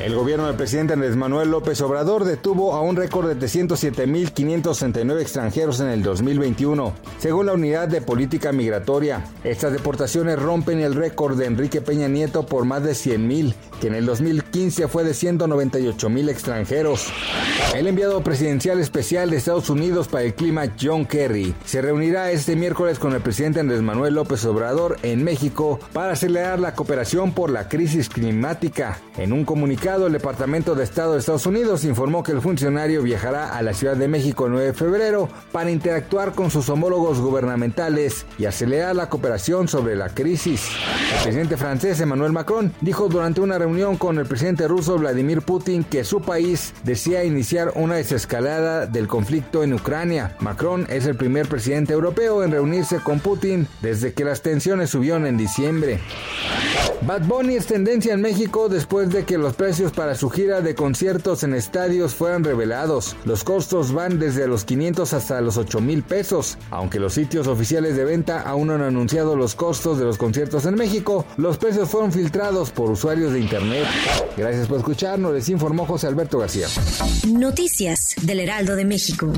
El gobierno del presidente Andrés Manuel López Obrador detuvo a un récord de 307.569 extranjeros en el 2021, según la Unidad de Política Migratoria. Estas deportaciones rompen el récord de Enrique Peña Nieto por más de 100.000, que en el 2015 fue de 198.000 extranjeros. El enviado presidencial especial de Estados Unidos para el clima, John Kerry, se reunirá este miércoles con el presidente Andrés Manuel López Obrador en México para acelerar la cooperación por la crisis climática. En un comunicado, el Departamento de Estado de Estados Unidos informó que el funcionario viajará a la Ciudad de México el 9 de febrero para interactuar con sus homólogos gubernamentales y acelerar la cooperación sobre la crisis. El presidente francés Emmanuel Macron dijo durante una reunión con el presidente ruso Vladimir Putin que su país desea iniciar una desescalada del conflicto en Ucrania. Macron es el primer presidente europeo en reunirse con Putin desde que las tensiones subieron en diciembre. Bad Bunny es tendencia en México después de que los para su gira de conciertos en estadios fueran revelados. Los costos van desde los 500 hasta los 8 mil pesos. Aunque los sitios oficiales de venta aún no han anunciado los costos de los conciertos en México, los precios fueron filtrados por usuarios de internet. Gracias por escucharnos, les informó José Alberto García. Noticias del Heraldo de México.